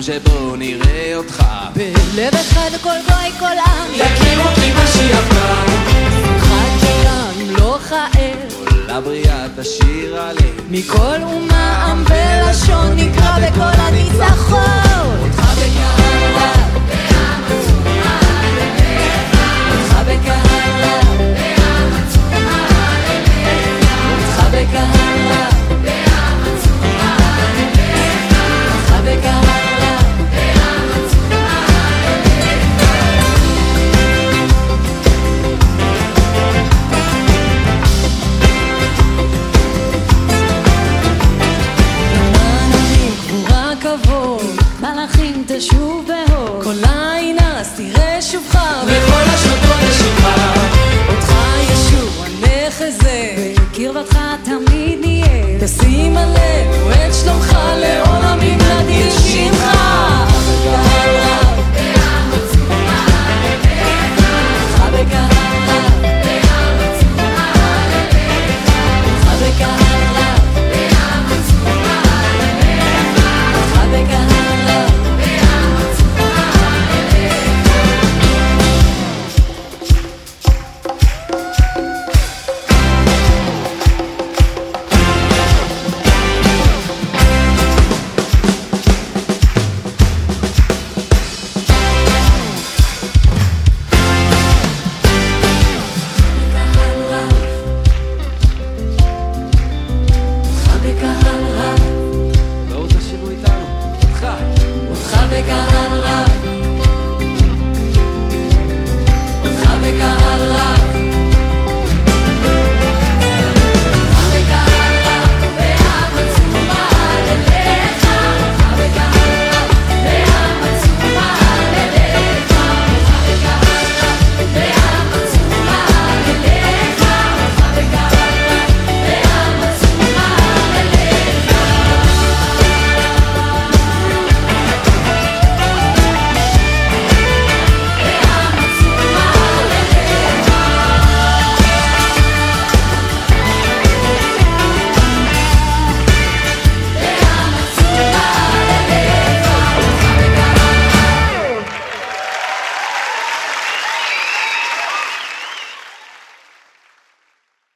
יום שבו נראה אותך. בלב אחד כל גוי כל עם. יכיר אותי בשיעפם שמחת קיים לא כער. כל הבריאה תשיר עליהם. מכל אומה עם ולשון נקרא בקול הניצחון תשוב בהוד. כל אז תראה שובך, וכל השבוע לשובך אותך ישוע נחזה, בקרבתך תמיד נהיה. תשים עלינו את שלומך לעוד